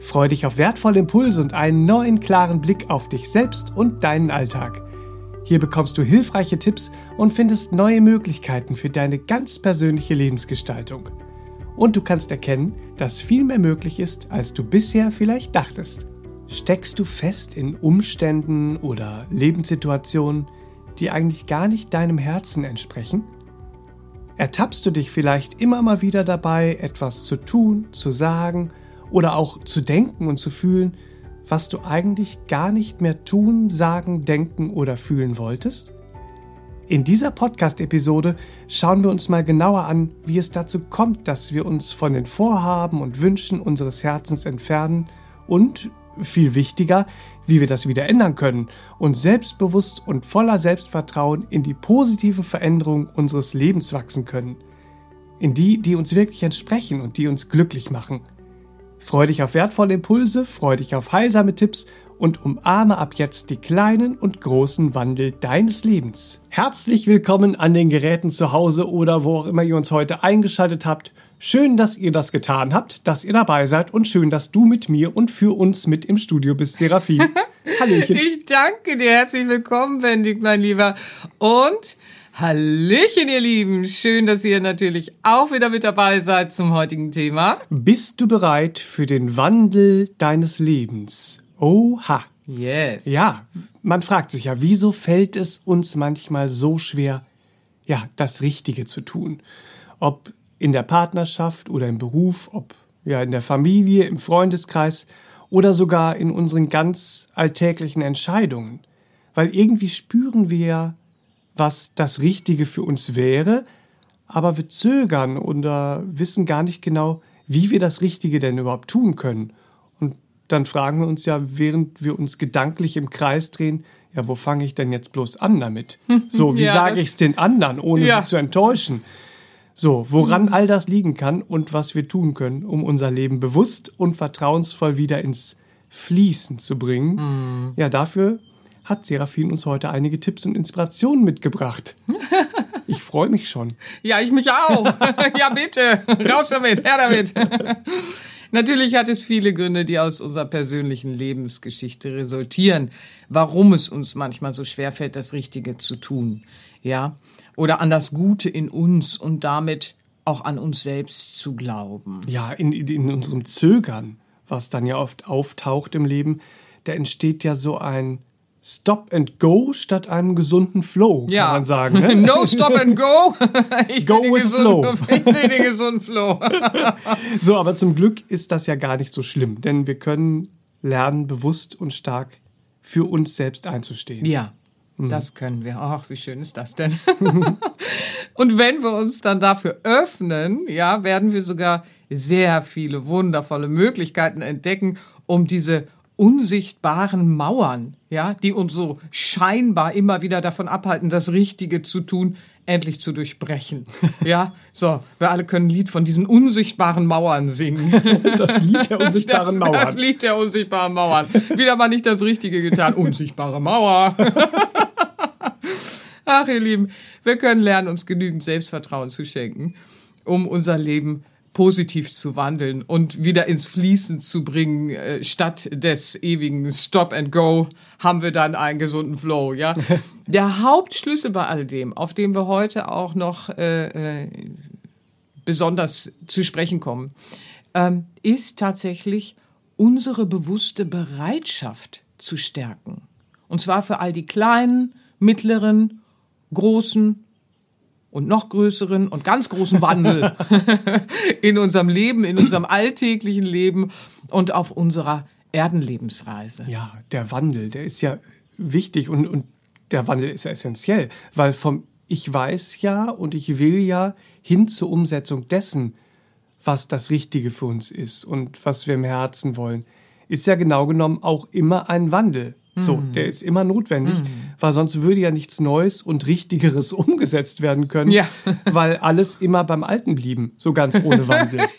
Freu dich auf wertvolle Impulse und einen neuen klaren Blick auf dich selbst und deinen Alltag. Hier bekommst du hilfreiche Tipps und findest neue Möglichkeiten für deine ganz persönliche Lebensgestaltung. Und du kannst erkennen, dass viel mehr möglich ist, als du bisher vielleicht dachtest. Steckst du fest in Umständen oder Lebenssituationen, die eigentlich gar nicht deinem Herzen entsprechen? Ertappst du dich vielleicht immer mal wieder dabei, etwas zu tun, zu sagen oder auch zu denken und zu fühlen, was du eigentlich gar nicht mehr tun, sagen, denken oder fühlen wolltest? In dieser Podcast-Episode schauen wir uns mal genauer an, wie es dazu kommt, dass wir uns von den Vorhaben und Wünschen unseres Herzens entfernen und, viel wichtiger, wie wir das wieder ändern können und selbstbewusst und voller Selbstvertrauen in die positive Veränderung unseres Lebens wachsen können. In die, die uns wirklich entsprechen und die uns glücklich machen – Freu dich auf wertvolle Impulse, freu dich auf heilsame Tipps und umarme ab jetzt die kleinen und großen Wandel deines Lebens. Herzlich willkommen an den Geräten zu Hause oder wo auch immer ihr uns heute eingeschaltet habt. Schön, dass ihr das getan habt, dass ihr dabei seid und schön, dass du mit mir und für uns mit im Studio bist, Serafin. Hallöchen. Ich danke dir. Herzlich willkommen, Bendig, mein Lieber. Und Hallöchen, ihr Lieben. Schön, dass ihr natürlich auch wieder mit dabei seid zum heutigen Thema. Bist du bereit für den Wandel deines Lebens? Oha. Yes. Ja, man fragt sich ja, wieso fällt es uns manchmal so schwer, ja, das Richtige zu tun? Ob in der Partnerschaft oder im Beruf, ob ja in der Familie, im Freundeskreis oder sogar in unseren ganz alltäglichen Entscheidungen. Weil irgendwie spüren wir ja, was das Richtige für uns wäre, aber wir zögern oder wissen gar nicht genau, wie wir das Richtige denn überhaupt tun können. Und dann fragen wir uns ja, während wir uns gedanklich im Kreis drehen, ja, wo fange ich denn jetzt bloß an damit? So, wie ja, sage ich es den anderen, ohne ja. sie zu enttäuschen? So, woran all das liegen kann und was wir tun können, um unser Leben bewusst und vertrauensvoll wieder ins Fließen zu bringen. Mhm. Ja, dafür hat Serafin uns heute einige Tipps und Inspirationen mitgebracht. Ich freue mich schon. Ja, ich mich auch. ja, bitte. Raus damit, her damit. Natürlich hat es viele Gründe, die aus unserer persönlichen Lebensgeschichte resultieren, warum es uns manchmal so schwerfällt, das Richtige zu tun. Ja, oder an das Gute in uns und damit auch an uns selbst zu glauben. Ja, in, in unserem Zögern, was dann ja oft auftaucht im Leben, da entsteht ja so ein Stop and Go statt einem gesunden Flow, ja. kann man sagen. Ne? no Stop and Go. Ich go with gesunden, Flow. Ich will den gesunden Flow. so, aber zum Glück ist das ja gar nicht so schlimm, denn wir können lernen, bewusst und stark für uns selbst einzustehen. Ja, mhm. das können wir. Ach, wie schön ist das denn? und wenn wir uns dann dafür öffnen, ja, werden wir sogar sehr viele wundervolle Möglichkeiten entdecken, um diese unsichtbaren Mauern, ja, die uns so scheinbar immer wieder davon abhalten, das Richtige zu tun, endlich zu durchbrechen. Ja, so, wir alle können ein Lied von diesen unsichtbaren Mauern singen. Das Lied der unsichtbaren das, Mauern. Das Lied der unsichtbaren Mauern. Wieder mal nicht das Richtige getan. Unsichtbare Mauer. Ach, ihr Lieben, wir können lernen, uns genügend Selbstvertrauen zu schenken, um unser Leben positiv zu wandeln und wieder ins Fließen zu bringen, äh, statt des ewigen Stop and Go, haben wir dann einen gesunden Flow, ja. Der Hauptschlüssel bei all dem, auf dem wir heute auch noch äh, äh, besonders zu sprechen kommen, ähm, ist tatsächlich unsere bewusste Bereitschaft zu stärken. Und zwar für all die kleinen, mittleren, großen und noch größeren und ganz großen Wandel in unserem Leben, in unserem alltäglichen Leben und auf unserer Erdenlebensreise. Ja, der Wandel, der ist ja wichtig und, und der Wandel ist ja essentiell, weil vom Ich weiß ja und ich will ja hin zur Umsetzung dessen, was das Richtige für uns ist und was wir im Herzen wollen, ist ja genau genommen auch immer ein Wandel. So, Mhm. der ist immer notwendig, weil sonst würde ja nichts Neues und Richtigeres umgesetzt werden können, Ja. weil alles immer beim Alten blieben, so ganz ohne Wandel.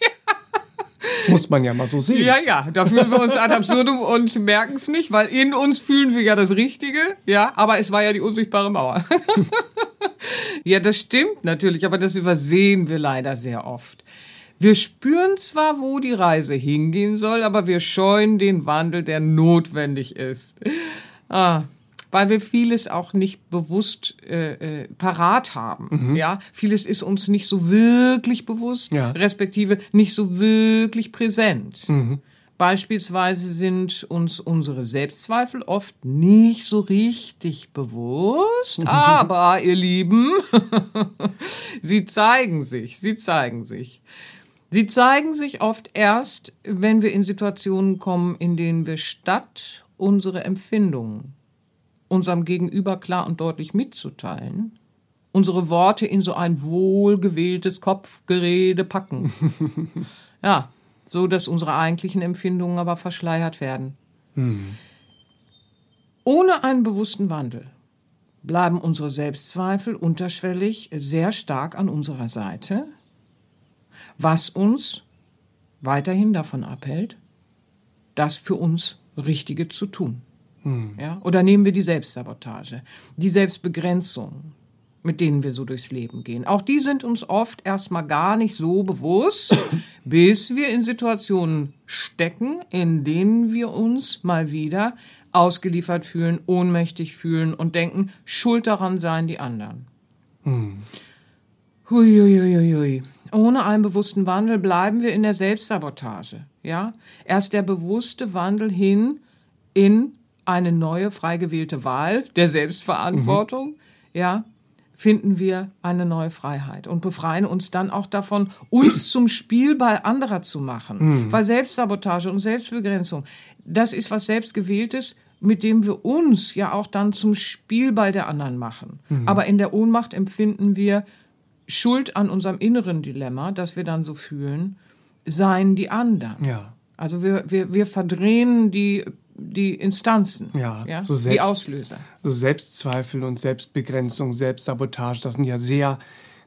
Muss man ja mal so sehen. Ja, ja, da fühlen wir uns ad absurdum und merken es nicht, weil in uns fühlen wir ja das Richtige, ja, aber es war ja die unsichtbare Mauer. ja, das stimmt natürlich, aber das übersehen wir leider sehr oft. Wir spüren zwar, wo die Reise hingehen soll, aber wir scheuen den Wandel, der notwendig ist. Ah, weil wir vieles auch nicht bewusst äh, äh, parat haben. Ja, vieles ist uns nicht so wirklich bewusst, Ja. respektive nicht so wirklich präsent. Beispielsweise sind uns unsere Selbstzweifel oft nicht so richtig bewusst, aber ihr Lieben, sie zeigen sich, sie zeigen sich. Sie zeigen sich oft erst, wenn wir in Situationen kommen, in denen wir statt unsere Empfindungen unserem Gegenüber klar und deutlich mitzuteilen, unsere Worte in so ein wohlgewähltes Kopfgerede packen. ja, so dass unsere eigentlichen Empfindungen aber verschleiert werden. Ohne einen bewussten Wandel bleiben unsere Selbstzweifel unterschwellig sehr stark an unserer Seite, was uns weiterhin davon abhält, das für uns Richtige zu tun. Ja? Oder nehmen wir die Selbstsabotage, die Selbstbegrenzung, mit denen wir so durchs Leben gehen. Auch die sind uns oft erstmal gar nicht so bewusst, bis wir in Situationen stecken, in denen wir uns mal wieder ausgeliefert fühlen, ohnmächtig fühlen und denken, schuld daran seien die anderen. Huiuiuiui. Ohne einen bewussten Wandel bleiben wir in der Selbstsabotage. Ja? Erst der bewusste Wandel hin in eine neue, frei gewählte Wahl der Selbstverantwortung, ja, finden wir eine neue Freiheit und befreien uns dann auch davon, uns zum Spielball anderer zu machen. Weil Selbstsabotage und Selbstbegrenzung, das ist was Selbstgewähltes, mit dem wir uns ja auch dann zum Spielball der anderen machen. Aber in der Ohnmacht empfinden wir Schuld an unserem inneren Dilemma, das wir dann so fühlen, seien die anderen. Ja. Also wir, wir, wir verdrehen die, die Instanzen, Ja, ja? so die selbst, Auslöser. So Selbstzweifel und Selbstbegrenzung, Selbstsabotage, das sind ja sehr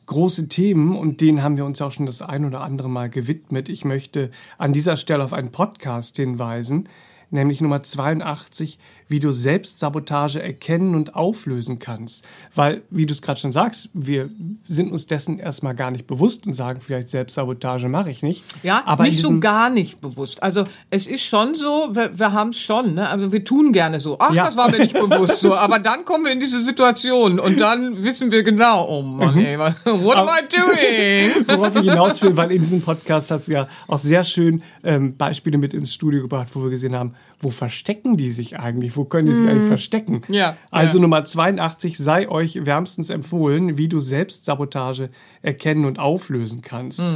große Themen und denen haben wir uns ja auch schon das ein oder andere Mal gewidmet. Ich möchte an dieser Stelle auf einen Podcast hinweisen, nämlich Nummer 82, wie du Selbstsabotage erkennen und auflösen kannst. Weil, wie du es gerade schon sagst, wir sind uns dessen erstmal gar nicht bewusst und sagen vielleicht Selbstsabotage mache ich nicht. Ja, aber nicht so gar nicht bewusst. Also es ist schon so, wir, wir haben es schon, ne? Also wir tun gerne so. Ach, Ja. das war mir nicht bewusst so. Aber dann kommen wir in diese Situation und dann wissen wir genau, oh Mann, ey, what am I doing? Worauf ich hinaus will, weil in diesem Podcast hast du ja auch sehr schön ähm, Beispiele mit ins Studio gebracht, wo wir gesehen haben, wo verstecken die sich eigentlich? Wo können die sich eigentlich verstecken? Ja, Also ja. Nummer 82 sei euch wärmstens empfohlen, wie du Selbstsabotage erkennen und auflösen kannst.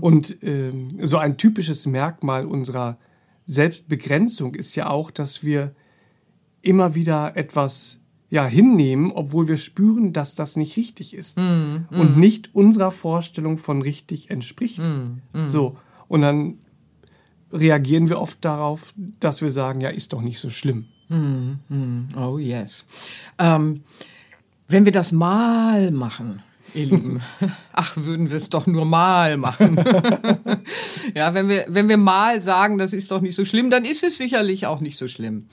Und ähm, so ein typisches Merkmal unserer Selbstbegrenzung ist ja auch, dass wir immer wieder etwas ja hinnehmen, obwohl wir spüren, dass das nicht richtig ist und nicht unserer Vorstellung von richtig entspricht. So und dann reagieren wir oft darauf, dass wir sagen, ja, ist doch nicht so schlimm. Oh yes. Ähm, wenn wir das mal machen, ihr Lieben, ach, würden wir es doch nur mal machen. ja, wenn wir, wenn wir mal sagen, das ist doch nicht so schlimm, dann ist es sicherlich auch nicht so schlimm.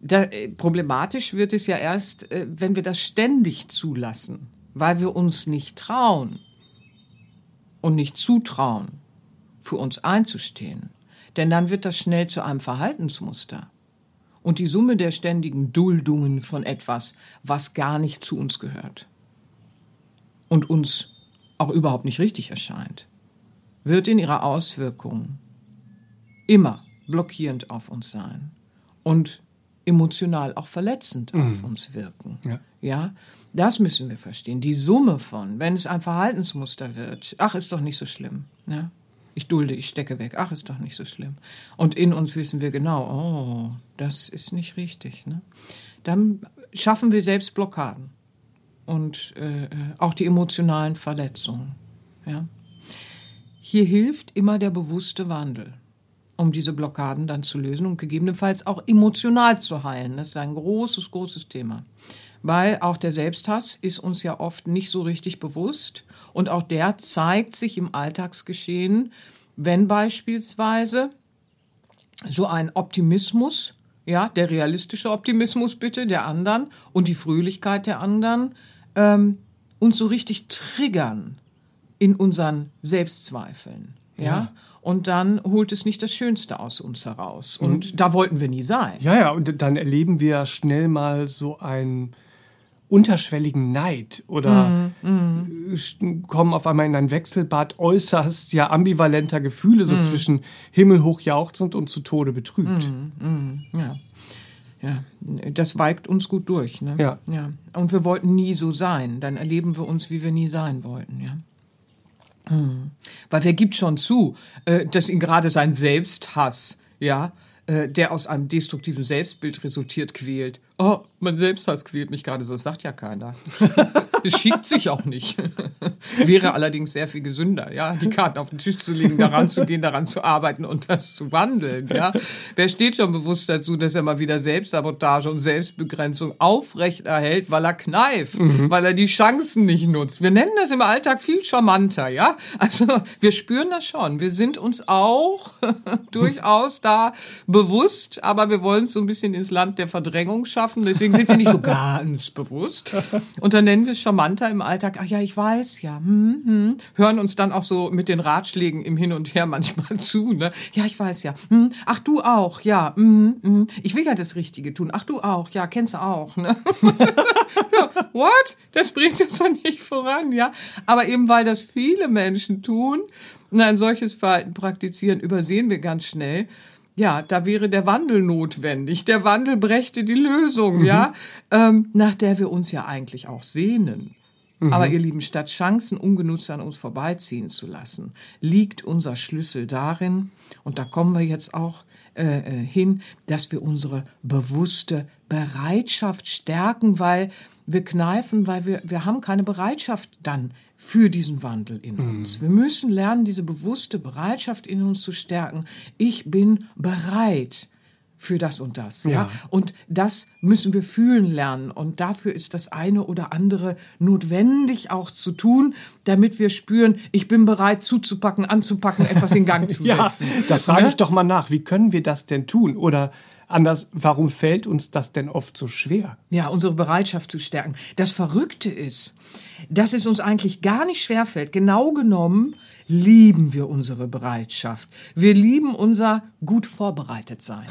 Da, äh, problematisch wird es ja erst, äh, wenn wir das ständig zulassen, weil wir uns nicht trauen und nicht zutrauen, für uns einzustehen. Denn dann wird das schnell zu einem Verhaltensmuster. Und die Summe der ständigen Duldungen von etwas, was gar nicht zu uns gehört und uns auch überhaupt nicht richtig erscheint, wird in ihrer Auswirkung immer blockierend auf uns sein und emotional auch verletzend auf uns wirken. Ja. ja, das müssen wir verstehen. Die Summe von, wenn es ein Verhaltensmuster wird, ach, ist doch nicht so schlimm. Ja? Ich dulde, ich stecke weg, ach, ist doch nicht so schlimm. Und in uns wissen wir genau, oh, das ist nicht richtig. Ne? Dann schaffen wir selbst Blockaden und äh, auch die emotionalen Verletzungen. Ja? Hier hilft immer der bewusste Wandel. um diese Blockaden dann zu lösen und gegebenenfalls auch emotional zu heilen. Das ist ein großes, großes Thema. Weil auch der Selbsthass ist uns ja oft nicht so richtig bewusst und auch der zeigt sich im Alltagsgeschehen, wenn beispielsweise so ein Optimismus, ja, der realistische Optimismus bitte der anderen und die Fröhlichkeit der anderen ähm, uns so richtig triggern in unseren Selbstzweifeln, ja. ja. Und dann holt es nicht das Schönste aus uns heraus. Und mhm. da wollten wir nie sein. Ja, ja, und dann erleben wir schnell mal so ein unterschwelligen Neid oder mm, mm. kommen auf einmal in ein Wechselbad äußerst ja ambivalenter Gefühle, so mm. zwischen himmelhoch jauchzend und zu Tode betrübt. ja. Ja, das weigt uns gut durch. Ne? Ja. ja. Und wir wollten nie so sein. Dann erleben wir uns, wie wir nie sein wollten. Ja. Weil wer gibt schon zu, äh, dass ihn gerade sein Selbsthass, ja, äh, der aus einem destruktiven Selbstbild resultiert, quält. Oh, mein Selbsthass quält mich gerade so. Das sagt ja keiner. es schiebt sich auch nicht. Wäre allerdings sehr viel gesünder, ja, die Karten auf den Tisch zu legen, daran zu gehen, daran zu arbeiten und das zu wandeln, ja. Wer steht schon bewusst dazu, dass er mal wieder Selbstsabotage und Selbstbegrenzung aufrecht erhält, weil er kneift, mhm. weil er die Chancen nicht nutzt. Wir nennen das im Alltag viel charmanter, ja. Also, wir spüren das schon. Wir sind uns auch durchaus da bewusst, aber wir wollen es so ein bisschen ins Land der Verdrängung schaffen. Deswegen sind wir nicht so ganz bewusst. Und dann nennen wir es charmanter im Alltag. Ach ja, ich weiß, ja. Hm, hm. Hören uns dann auch so mit den Ratschlägen im Hin und Her manchmal zu. Ne? Ja, ich weiß ja. Hm. Ach, du auch, ja. Hm, hm. Ich will ja das Richtige tun. Ach, du auch, ja, kennst du auch. Ne? What? Das bringt uns doch nicht voran, ja. Aber eben weil das viele Menschen tun und ein solches Verhalten praktizieren, übersehen wir ganz schnell, ja, da wäre der Wandel notwendig. Der Wandel brächte die Lösung, mhm. ja, ähm, nach der wir uns ja eigentlich auch sehnen. Mhm. Aber ihr Lieben, statt Chancen ungenutzt an uns vorbeiziehen zu lassen, liegt unser Schlüssel darin, und da kommen wir jetzt auch äh, äh hin, dass wir unsere bewusste Bereitschaft stärken, weil wir kneifen, weil wir, wir haben keine Bereitschaft dann für diesen Wandel in mhm. uns. Wir müssen lernen, diese bewusste Bereitschaft in uns zu stärken. Ich bin bereit für das und das. Ja. ja. Und das müssen wir fühlen lernen. Und dafür ist das eine oder andere notwendig auch zu tun, damit wir spüren, ich bin bereit zuzupacken, anzupacken, etwas in Gang zu setzen. ja, da frage ne? ich doch mal nach, wie können wir das denn tun? Oder anders, warum fällt uns das denn oft so schwer? Ja, unsere Bereitschaft zu stärken. Das Verrückte ist, dass es uns eigentlich gar nicht schwerfällt. Genau genommen lieben wir unsere Bereitschaft. Wir lieben unser gut vorbereitet sein.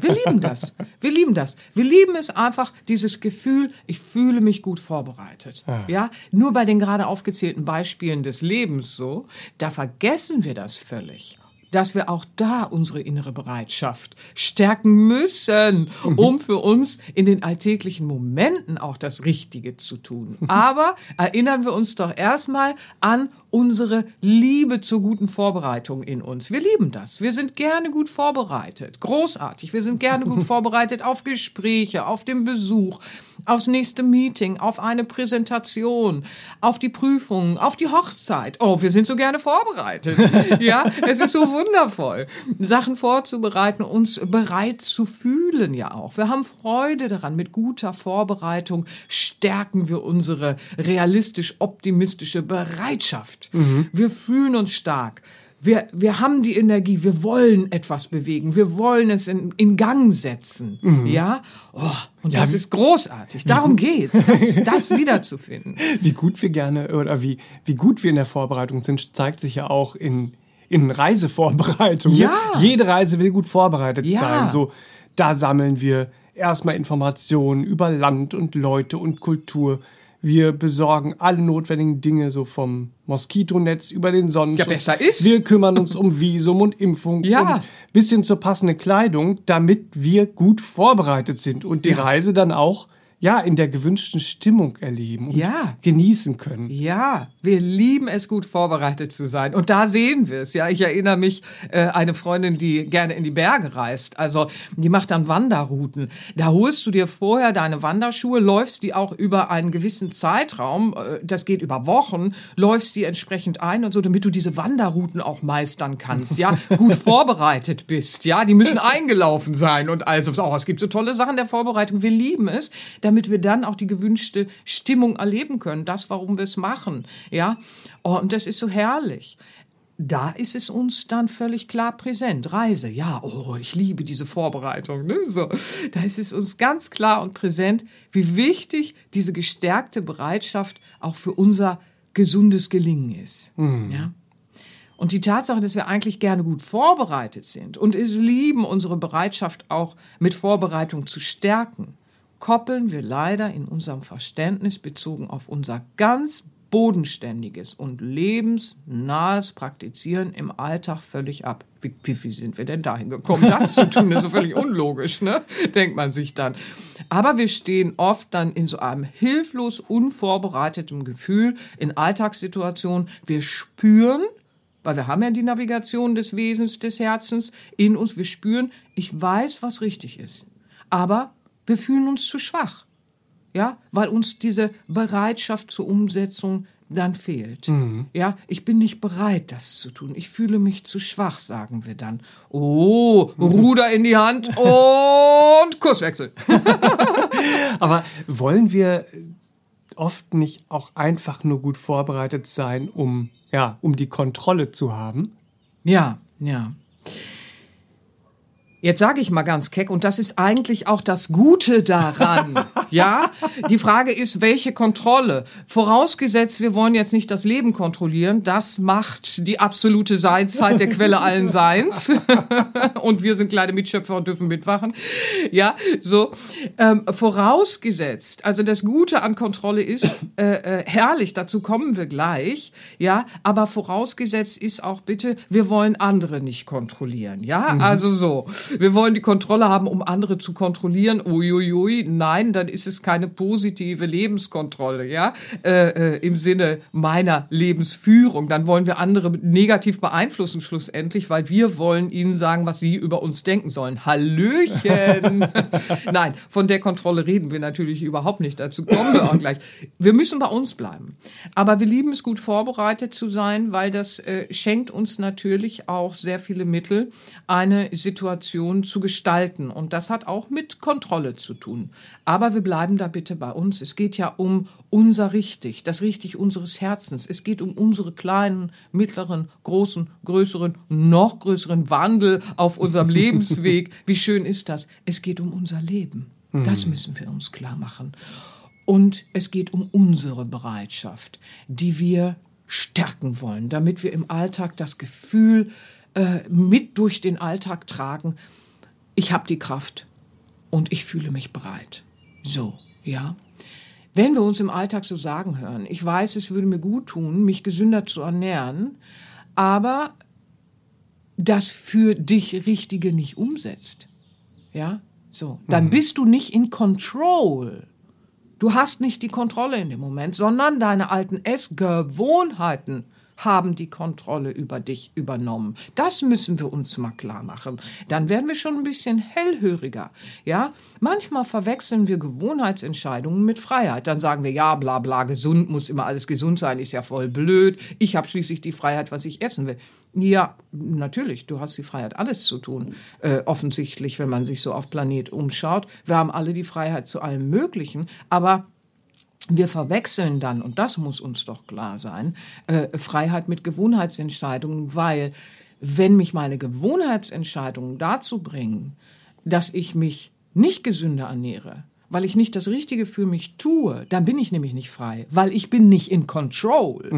Wir lieben das. Wir lieben das. Wir lieben es einfach, dieses Gefühl, ich fühle mich gut vorbereitet. Ja. ja, nur bei den gerade aufgezählten Beispielen des Lebens so, da vergessen wir das völlig dass wir auch da unsere innere Bereitschaft stärken müssen, mhm. um für uns in den alltäglichen Momenten auch das Richtige zu tun. Aber erinnern wir uns doch erstmal an unsere Liebe zur guten Vorbereitung in uns. Wir lieben das. Wir sind gerne gut vorbereitet. Großartig. Wir sind gerne gut vorbereitet auf Gespräche, auf den Besuch, aufs nächste Meeting, auf eine Präsentation, auf die Prüfungen, auf die Hochzeit. Oh, wir sind so gerne vorbereitet. ja, es ist so wundervoll, Sachen vorzubereiten, uns bereit zu fühlen ja auch. Wir haben Freude daran. Mit guter Vorbereitung stärken wir unsere realistisch optimistische Bereitschaft. Mhm. Wir fühlen uns stark. Wir, wir haben die Energie, wir wollen etwas bewegen, wir wollen es in, in Gang setzen. Mhm. Ja, oh, und ja, das ist großartig. Darum geht's, das, das wiederzufinden. Wie gut wir gerne oder wie, wie gut wir in der Vorbereitung sind, zeigt sich ja auch in, in Reisevorbereitungen. Ja. Jede Reise will gut vorbereitet ja. sein. So, da sammeln wir erstmal Informationen über Land und Leute und Kultur. Wir besorgen alle notwendigen Dinge, so vom Moskitonetz über den Sonnenschutz. Ja, besser ist. Wir kümmern uns um Visum und Impfung ja. und bis hin zur passenden Kleidung, damit wir gut vorbereitet sind und die ja. Reise dann auch ja, in der gewünschten Stimmung erleben und Ja. genießen können. Ja, wir lieben es, gut vorbereitet zu sein. Und da sehen wir es. Ja, ich erinnere mich, äh, eine Freundin, die gerne in die Berge reist. Also, die macht dann Wanderrouten. Da holst du dir vorher deine Wanderschuhe, läufst die auch über einen gewissen Zeitraum, äh, das geht über Wochen, läufst die entsprechend ein und so, damit du diese Wanderrouten auch meistern kannst. Ja, gut vorbereitet bist. Ja, die müssen eingelaufen sein und also, oh, es gibt so tolle Sachen der Vorbereitung. Wir lieben es, damit wir dann auch die gewünschte Stimmung erleben können. Das, warum wir es machen. Ja, oh, und das ist so herrlich. Da ist es uns dann völlig klar präsent. Reise, ja, oh, ich liebe diese Vorbereitung. Ne? So, da ist es uns ganz klar und präsent, wie wichtig diese gestärkte Bereitschaft auch für unser gesundes Gelingen ist. Ja? Und die Tatsache, dass wir eigentlich gerne gut vorbereitet sind und es lieben, unsere Bereitschaft auch mit Vorbereitung zu stärken, koppeln wir leider in unserem Verständnis bezogen auf unser ganz bodenständiges und lebensnahes Praktizieren im Alltag völlig ab. Wie, wie, wie sind wir denn dahin gekommen, das zu tun? Das ist so völlig unlogisch, ne? Denkt man sich dann. Aber wir stehen oft dann in so einem hilflos unvorbereiteten Gefühl in Alltagssituationen. Wir spüren, weil wir haben ja die Navigation des Wesens, des Herzens in uns. Wir spüren, ich weiß, was richtig ist. Aber wir fühlen uns zu schwach. Ja, weil uns diese Bereitschaft zur Umsetzung dann fehlt. Ja, ich bin nicht bereit, das zu tun. Ich fühle mich zu schwach, sagen wir dann. Oh, Ruder in die Hand und Kurswechsel. Aber wollen wir oft nicht auch einfach nur gut vorbereitet sein, um, ja, um die Kontrolle zu haben? Ja, ja. Jetzt sage ich mal ganz keck, und das ist eigentlich auch das Gute daran. ja, die Frage ist, welche Kontrolle? Vorausgesetzt, wir wollen jetzt nicht das Leben kontrollieren, das macht die absolute Seinszeit der Quelle allen Seins. und wir sind kleine Mitschöpfer und dürfen mitwachen. Ja, so. Ähm, vorausgesetzt, also das Gute an Kontrolle ist äh, äh, herrlich, dazu kommen wir gleich. Ja, aber vorausgesetzt ist auch bitte, wir wollen andere nicht kontrollieren. Ja, also so. Wir wollen die Kontrolle haben, um andere zu kontrollieren. Uiuiui, nein, dann ist es keine positive Lebenskontrolle, ja, äh, äh, im Sinne meiner Lebensführung. Dann wollen wir andere negativ beeinflussen schlussendlich, weil wir wollen ihnen sagen, was sie über uns denken sollen. Hallöchen! nein, von der Kontrolle reden wir natürlich überhaupt nicht. Dazu kommen wir auch gleich. Wir müssen bei uns bleiben. Aber wir lieben es, gut vorbereitet zu sein, weil das äh, schenkt uns natürlich auch sehr viele Mittel, eine Situation zu gestalten. Und das hat auch mit Kontrolle zu tun. Aber wir bleiben da bitte bei uns. Es geht ja um unser Richtig, das Richtig unseres Herzens. Es geht um unsere kleinen, mittleren, großen, größeren, noch größeren Wandel auf unserem Lebensweg. Wie schön ist das? Es geht um unser Leben. Das müssen wir uns klar machen. Und es geht um unsere Bereitschaft, die wir stärken wollen, damit wir im Alltag das Gefühl äh, mit durch den Alltag tragen, ich habe die Kraft und ich fühle mich bereit. So, ja. Wenn wir uns im Alltag so sagen hören, ich weiß, es würde mir gut tun, mich gesünder zu ernähren, aber das für dich Richtige nicht umsetzt, ja, so, dann bist du nicht in Control. Du hast nicht die Kontrolle in dem Moment, sondern deine alten Essgewohnheiten haben die Kontrolle über dich übernommen. Das müssen wir uns mal klar machen. Dann werden wir schon ein bisschen hellhöriger. Ja, manchmal verwechseln wir Gewohnheitsentscheidungen mit Freiheit. Dann sagen wir, ja, bla, bla, gesund muss immer alles gesund sein, ist ja voll blöd. Ich habe schließlich die Freiheit, was ich essen will. Ja, natürlich, du hast die Freiheit, alles zu tun. Äh, offensichtlich, wenn man sich so auf Planet umschaut. Wir haben alle die Freiheit zu allem Möglichen, aber wir verwechseln dann, und das muss uns doch klar sein, äh, Freiheit mit Gewohnheitsentscheidungen, weil wenn mich meine Gewohnheitsentscheidungen dazu bringen, dass ich mich nicht gesünder ernähre, weil ich nicht das Richtige für mich tue, dann bin ich nämlich nicht frei, weil ich bin nicht in Control.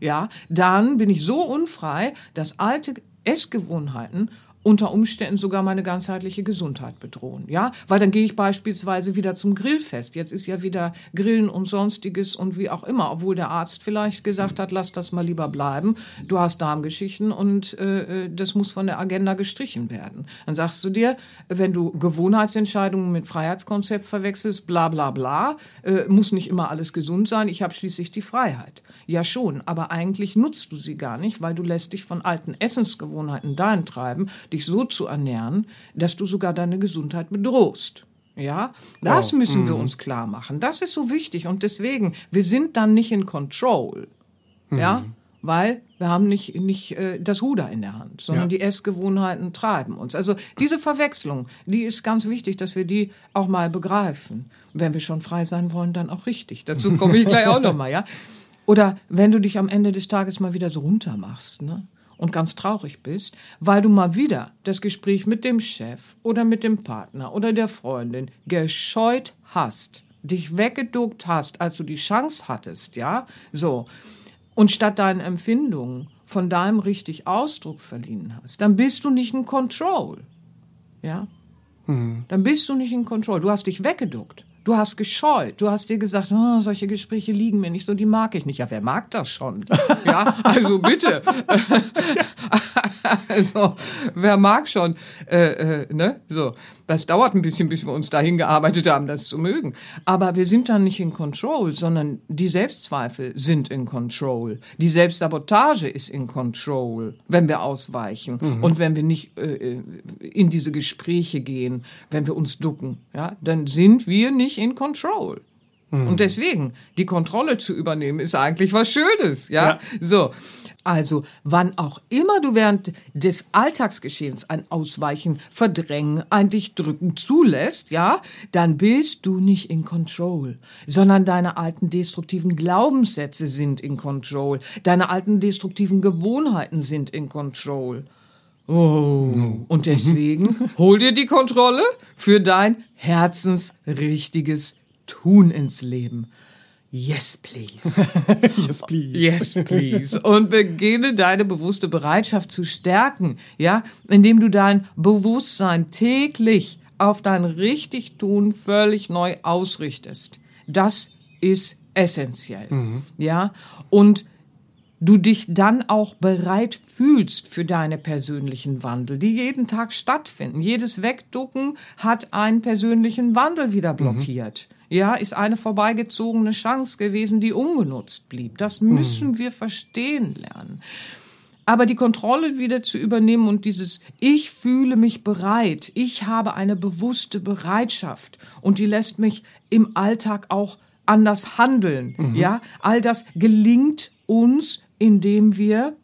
Ja, dann bin ich so unfrei, dass alte Essgewohnheiten unter Umständen sogar meine ganzheitliche Gesundheit bedrohen. Ja, weil dann gehe ich beispielsweise wieder zum Grillfest. Jetzt ist ja wieder Grillen und sonstiges und wie auch immer, obwohl der Arzt vielleicht gesagt hat, lass das mal lieber bleiben. Du hast Darmgeschichten und äh, äh das muss von der Agenda gestrichen werden. Dann sagst du dir, wenn du Gewohnheitsentscheidungen mit Freiheitskonzept verwechselst, bla bla bla, äh, muss nicht immer alles gesund sein. Ich habe schließlich die Freiheit. Ja schon, aber eigentlich nutzt du sie gar nicht, weil du lässt dich von alten Essensgewohnheiten dahin treiben, dich so zu ernähren, dass du sogar deine Gesundheit bedrohst. Ja, das oh, müssen wir mhm. uns klar machen. Das ist so wichtig und deswegen, wir sind dann nicht in Control. Ja, mhm. weil wir haben nicht, nicht äh, das Ruder in der Hand, sondern ja. die Essgewohnheiten treiben uns. Also diese Verwechslung, die ist ganz wichtig, dass wir die auch mal begreifen. Wenn wir schon frei sein wollen, dann auch richtig. Dazu komme ich gleich auch nochmal, ja. Oder wenn du dich am Ende des Tages mal wieder so runter machst, ne? Und ganz traurig bist, weil du mal wieder das Gespräch mit dem Chef oder mit dem Partner oder der Freundin gescheut hast, dich weggeduckt hast, als du die Chance hattest, ja, so, und statt deinen Empfindungen von deinem richtig Ausdruck verliehen hast, dann bist du nicht in Control, ja, hm. dann bist du nicht in Control, du hast dich weggeduckt. Du hast gescheut. Du hast dir gesagt, oh, solche Gespräche liegen mir nicht so, die mag ich nicht. Ja, wer mag das schon? ja, also bitte. also, wer mag schon? Äh, äh, ne? So. Das dauert ein bisschen, bis wir uns dahin gearbeitet haben, das zu mögen. Aber wir sind dann nicht in Control, sondern die Selbstzweifel sind in Control. Die Selbstsabotage ist in Control, wenn wir ausweichen mhm. und wenn wir nicht äh, in diese Gespräche gehen, wenn wir uns ducken. Ja, dann sind wir nicht in Control. Mhm. Und deswegen, die Kontrolle zu übernehmen, ist eigentlich was Schönes, ja? ja. So. Also, wann auch immer du während des Alltagsgeschehens ein Ausweichen, Verdrängen, ein dich drücken zulässt, ja, dann bist du nicht in Control, sondern deine alten destruktiven Glaubenssätze sind in Control, deine alten destruktiven Gewohnheiten sind in Control. Oh. Und deswegen hol dir die Kontrolle für dein herzensrichtiges Tun ins Leben. Yes, please. yes, please. Yes, please. Und beginne deine bewusste Bereitschaft zu stärken, ja, indem du dein Bewusstsein täglich auf dein Richtigtun völlig neu ausrichtest. Das ist essentiell, mhm. ja. Und du dich dann auch bereit fühlst für deine persönlichen Wandel, die jeden Tag stattfinden. Jedes Wegducken hat einen persönlichen Wandel wieder mhm. blockiert. Mhm. Ja, ist eine vorbeigezogene Chance gewesen, die ungenutzt blieb. Das mhm. müssen mhm. wir verstehen lernen. Aber die Kontrolle wieder zu übernehmen und dieses Ich fühle mich bereit, ich habe eine bewusste Bereitschaft und die lässt mich im Alltag auch anders handeln. Mhm. Ja, all das gelingt uns, indem wir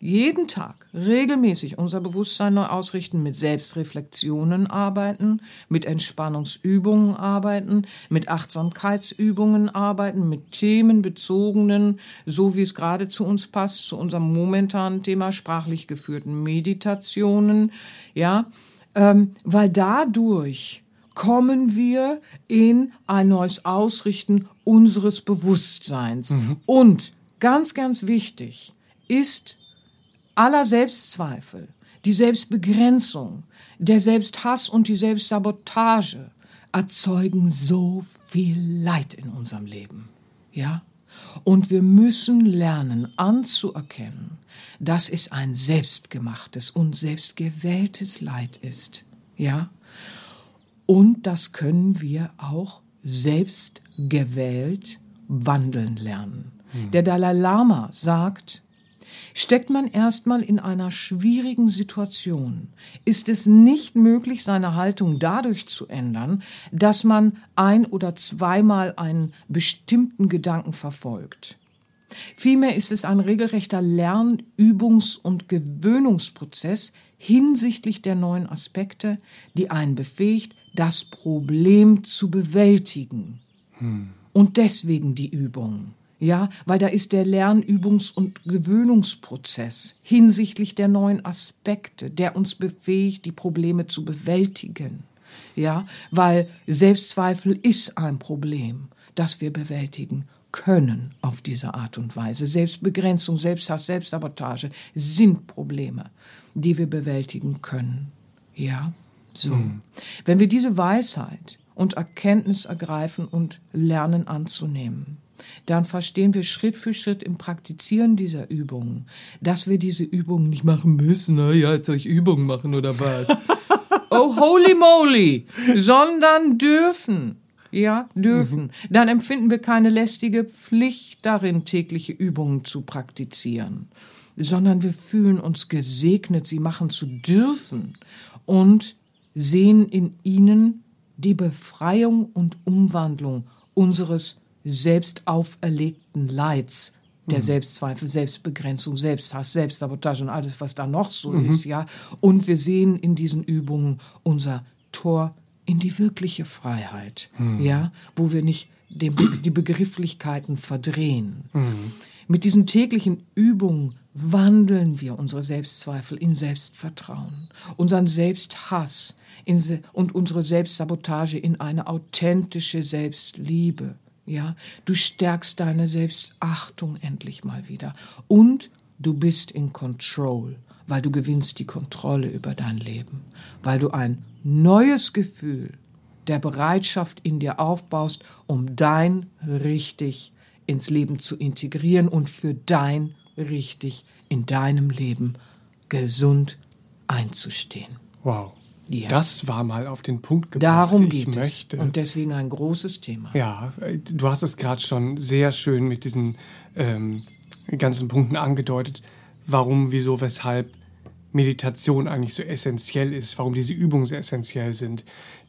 jeden Tag regelmäßig unser Bewusstsein neu ausrichten, mit Selbstreflexionen arbeiten, mit Entspannungsübungen arbeiten, mit Achtsamkeitsübungen arbeiten, mit themenbezogenen, so wie es gerade zu uns passt, zu unserem momentanen Thema sprachlich geführten Meditationen, ja, ähm, weil dadurch kommen wir in ein neues Ausrichten unseres Bewusstseins. Mhm. Und ganz, ganz wichtig ist aller Selbstzweifel, die Selbstbegrenzung, der Selbsthass und die Selbstsabotage erzeugen so viel Leid in unserem Leben. Ja? Und wir müssen lernen anzuerkennen, dass es ein selbstgemachtes und selbstgewähltes Leid ist. Ja? Und das können wir auch selbstgewählt wandeln lernen. Hm. Der Dalai Lama sagt, Steckt man erstmal in einer schwierigen Situation, ist es nicht möglich, seine Haltung dadurch zu ändern, dass man ein oder zweimal einen bestimmten Gedanken verfolgt. Vielmehr ist es ein regelrechter Lern-, Übungs- und Gewöhnungsprozess hinsichtlich der neuen Aspekte, die einen befähigt, das Problem zu bewältigen. Hm. Und deswegen die Übung. Ja, weil da ist der Lernübungs- und Gewöhnungsprozess hinsichtlich der neuen Aspekte, der uns befähigt, die Probleme zu bewältigen. Ja, weil Selbstzweifel ist ein Problem, das wir bewältigen können auf diese Art und Weise. Selbstbegrenzung, Selbsthass, Selbstsabotage sind Probleme, die wir bewältigen können. Ja, so. Mhm. Wenn wir diese Weisheit und Erkenntnis ergreifen und lernen anzunehmen, dann verstehen wir Schritt für Schritt im Praktizieren dieser Übungen, dass wir diese Übungen nicht machen müssen. Na ja, jetzt soll ich Übungen machen oder was? oh, holy moly! Sondern dürfen. Ja, dürfen. Mhm. Dann empfinden wir keine lästige Pflicht darin, tägliche Übungen zu praktizieren, sondern wir fühlen uns gesegnet, sie machen zu dürfen und sehen in ihnen die Befreiung und Umwandlung unseres selbst auferlegten Leids, der mhm. Selbstzweifel, Selbstbegrenzung, Selbsthass, Selbstsabotage und alles, was da noch so mhm. ist, ja. Und wir sehen in diesen Übungen unser Tor in die wirkliche Freiheit, mhm. ja, wo wir nicht dem, die Begrifflichkeiten verdrehen. Mhm. Mit diesen täglichen Übungen wandeln wir unsere Selbstzweifel in Selbstvertrauen, unseren Selbsthass in, und unsere Selbstsabotage in eine authentische Selbstliebe. Ja, du stärkst deine Selbstachtung endlich mal wieder und du bist in Control, weil du gewinnst die Kontrolle über dein Leben, weil du ein neues Gefühl der Bereitschaft in dir aufbaust, um dein richtig ins Leben zu integrieren und für dein richtig in deinem Leben gesund einzustehen. Wow. Ja. Das war mal auf den Punkt gebracht. Darum geht ich möchte. es. Und deswegen ein großes Thema. Ja, du hast es gerade schon sehr schön mit diesen ähm, ganzen Punkten angedeutet, warum, wieso, weshalb Meditation eigentlich so essentiell ist, warum diese Übungen so essentiell sind.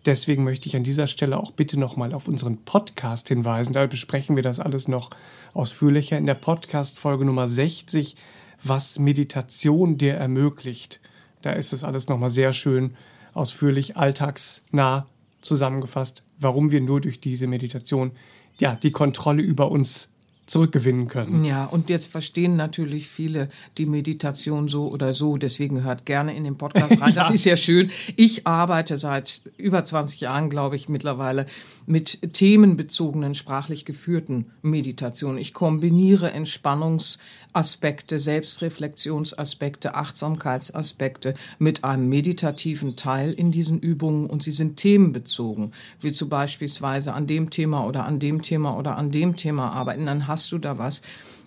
Deswegen möchte ich an dieser Stelle auch bitte nochmal auf unseren Podcast hinweisen. Da besprechen wir das alles noch ausführlicher in der Podcast-Folge Nummer 60, was Meditation dir ermöglicht. Da ist es alles nochmal sehr schön ausführlich, alltagsnah zusammengefasst, warum wir nur durch diese Meditation ja, die Kontrolle über uns zurückgewinnen können. Ja, und jetzt verstehen natürlich viele die Meditation so oder so. Deswegen hört gerne in den Podcast rein. ja. Das ist ja schön. Ich arbeite seit über 20 Jahren, glaube ich, mittlerweile mit themenbezogenen, sprachlich geführten Meditationen. Ich kombiniere Entspannungsaspekte, Selbstreflexionsaspekte, Achtsamkeitsaspekte mit einem meditativen Teil in diesen Übungen und sie sind themenbezogen. Wie zum beispielsweise an dem Thema oder an dem Thema oder an dem Thema arbeiten. Dann hast du da was,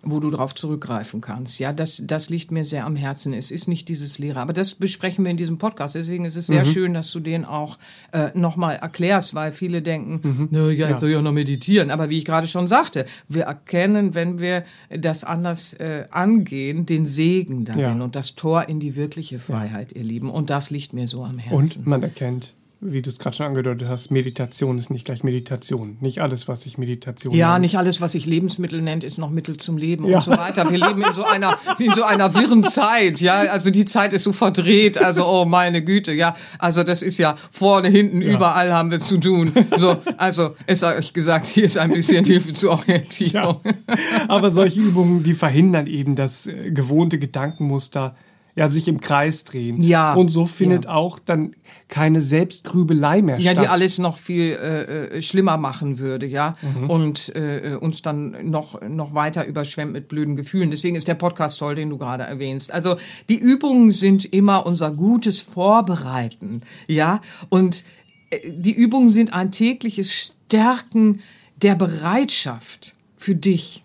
wo du darauf zurückgreifen kannst. Ja, das, das liegt mir sehr am Herzen. Es ist nicht dieses Leere, aber das besprechen wir in diesem Podcast. Deswegen ist es sehr mhm. schön, dass du den auch äh, nochmal erklärst, weil viele denken, mhm. na ja, ich soll ja noch meditieren. Aber wie ich gerade schon sagte, wir erkennen, wenn wir das anders äh, angehen, den Segen darin ja. und das Tor in die wirkliche Freiheit, ja. ihr Lieben. Und das liegt mir so am Herzen. Und man erkennt, wie du es gerade schon angedeutet hast, Meditation ist nicht gleich Meditation. Nicht alles, was sich Meditation Ja, nennt. nicht alles, was sich Lebensmittel nennt, ist noch Mittel zum Leben ja. und so weiter. Wir leben in so einer, in so einer wirren Zeit, ja. Also die Zeit ist so verdreht. Also, oh meine Güte, ja. Also das ist ja vorne, hinten, ja. überall haben wir zu tun. So, also es sei euch gesagt, hier ist ein bisschen Hilfe zur Orientierung. Ja. Aber solche Übungen, die verhindern eben das äh, gewohnte Gedankenmuster ja, sich im Kreis drehen. Ja. Und so findet ja. auch dann keine Selbstgrübelei mehr ja, statt. Ja, die alles noch viel äh, äh, schlimmer machen würde, ja. Mhm. Und äh, uns dann noch, noch weiter überschwemmt mit blöden Gefühlen. Deswegen ist der Podcast toll, den du gerade erwähnst. Also die Übungen sind immer unser gutes Vorbereiten, ja. Und äh, die Übungen sind ein tägliches Stärken der Bereitschaft für dich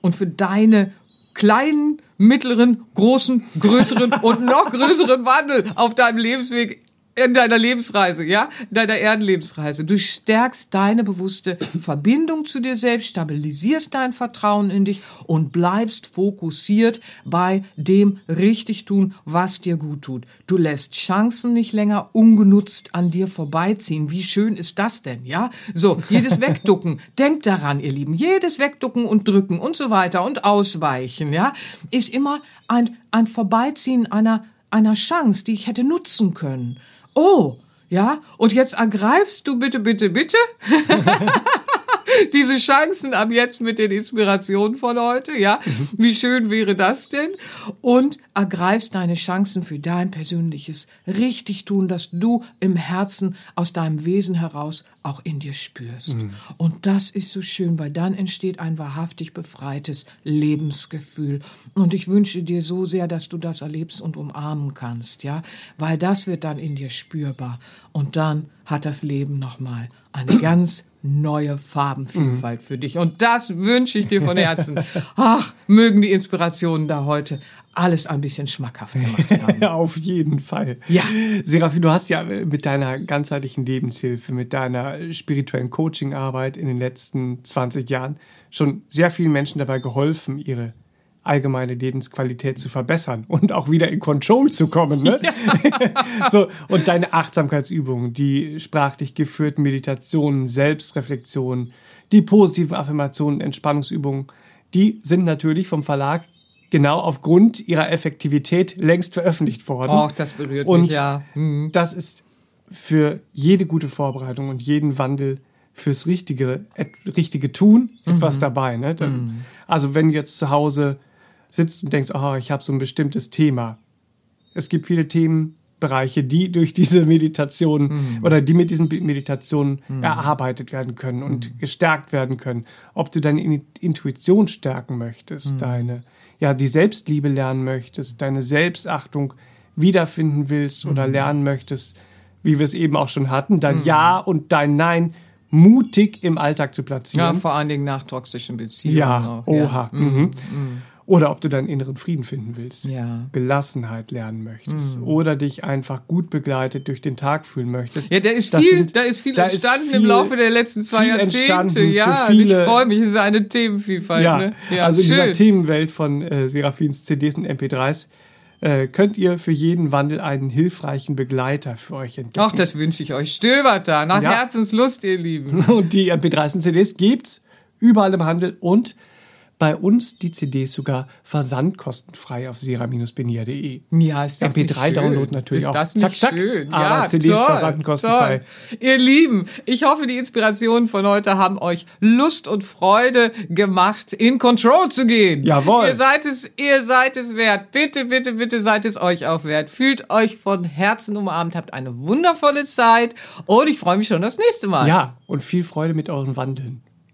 und für deine kleinen mittleren, großen, größeren und noch größeren Wandel auf deinem Lebensweg in deiner Lebensreise, ja, in deiner Erdenlebensreise. Du stärkst deine bewusste Verbindung zu dir selbst, stabilisierst dein Vertrauen in dich und bleibst fokussiert bei dem Richtigtun, was dir gut tut. Du lässt Chancen nicht länger ungenutzt an dir vorbeiziehen. Wie schön ist das denn, ja? So, jedes Wegducken, denkt daran, ihr Lieben, jedes Wegducken und drücken und so weiter und ausweichen, ja, ist immer ein, ein Vorbeiziehen einer einer Chance, die ich hätte nutzen können oh, ja, und jetzt ergreifst du bitte, bitte, bitte diese Chancen ab jetzt mit den Inspirationen von heute, ja. Wie schön wäre das denn? Und ergreifst deine Chancen für dein persönliches Richtigtun, das du im Herzen aus deinem Wesen heraus auch in dir spürst. Mhm. Und das ist so schön, weil dann entsteht ein wahrhaftig befreites Lebensgefühl. Und ich wünsche dir so sehr, dass du das erlebst und umarmen kannst, ja, weil das wird dann in dir spürbar. Und dann hat das Leben nochmal eine ganz neue Farbenvielfalt mhm. für dich. Und das wünsche ich dir von Herzen. Ach, mögen die Inspirationen da heute alles ein bisschen schmackhaft gemacht haben. Auf jeden Fall. Ja. Serafi, du hast ja mit deiner ganzheitlichen Lebenshilfe, mit deiner spirituellen Coachingarbeit in den letzten 20 Jahren schon sehr vielen Menschen dabei geholfen, ihre allgemeine Lebensqualität zu verbessern und auch wieder in Control zu kommen. Ne? Ja. so, und deine Achtsamkeitsübungen, die sprachlich geführten Meditationen, Selbstreflexionen, die positiven Affirmationen, Entspannungsübungen, die sind natürlich vom Verlag genau aufgrund ihrer Effektivität längst veröffentlicht worden. Oh, das berührt und mich, ja. Mhm. Das ist für jede gute Vorbereitung und jeden Wandel fürs richtige, richtige Tun etwas mhm. dabei. Ne? Dann, mhm. Also wenn jetzt zu Hause sitzt und denkst, oh, ich habe so ein bestimmtes Thema. Es gibt viele Themenbereiche, die durch diese Meditation mhm. oder die mit diesen Meditationen mhm. erarbeitet werden können und mhm. gestärkt werden können. Ob du deine Intuition stärken möchtest, mhm. deine, ja, die Selbstliebe lernen möchtest, deine Selbstachtung wiederfinden willst oder mhm. lernen möchtest, wie wir es eben auch schon hatten, dein mhm. Ja und dein Nein mutig im Alltag zu platzieren. Ja, vor allen Dingen nach toxischen Beziehungen. Ja, auch. oha. Ja. Mhm. Oder ob du deinen inneren Frieden finden willst, ja. Gelassenheit lernen möchtest mhm. oder dich einfach gut begleitet durch den Tag fühlen möchtest. Ja, da ist viel, sind, da ist viel da entstanden ist viel, im Laufe der letzten zwei Jahrzehnte. Ja, viele, ich freue mich, es ist eine Themenvielfalt. Ja, ne? ja also schön. in dieser Themenwelt von äh, Seraphins CDs und MP3s äh, könnt ihr für jeden Wandel einen hilfreichen Begleiter für euch entdecken. Ach, das wünsche ich euch. Stöbert da, nach ja. Herzenslust, ihr Lieben. Und die MP3s und CDs gibt's überall im Handel und bei uns die CDs sogar versandkostenfrei auf sera-benia.de. Ja, ist das MP3-Download natürlich ist auch. Das zack, zack. Schön? Aber ja, CDs toll, versandkostenfrei. Toll. Ihr Lieben, ich hoffe, die Inspirationen von heute haben euch Lust und Freude gemacht, in Control zu gehen. Jawohl. Ihr seid es, ihr seid es wert. Bitte, bitte, bitte seid es euch auch wert. Fühlt euch von Herzen umarmt, habt eine wundervolle Zeit und ich freue mich schon das nächste Mal. Ja, und viel Freude mit euren Wandeln.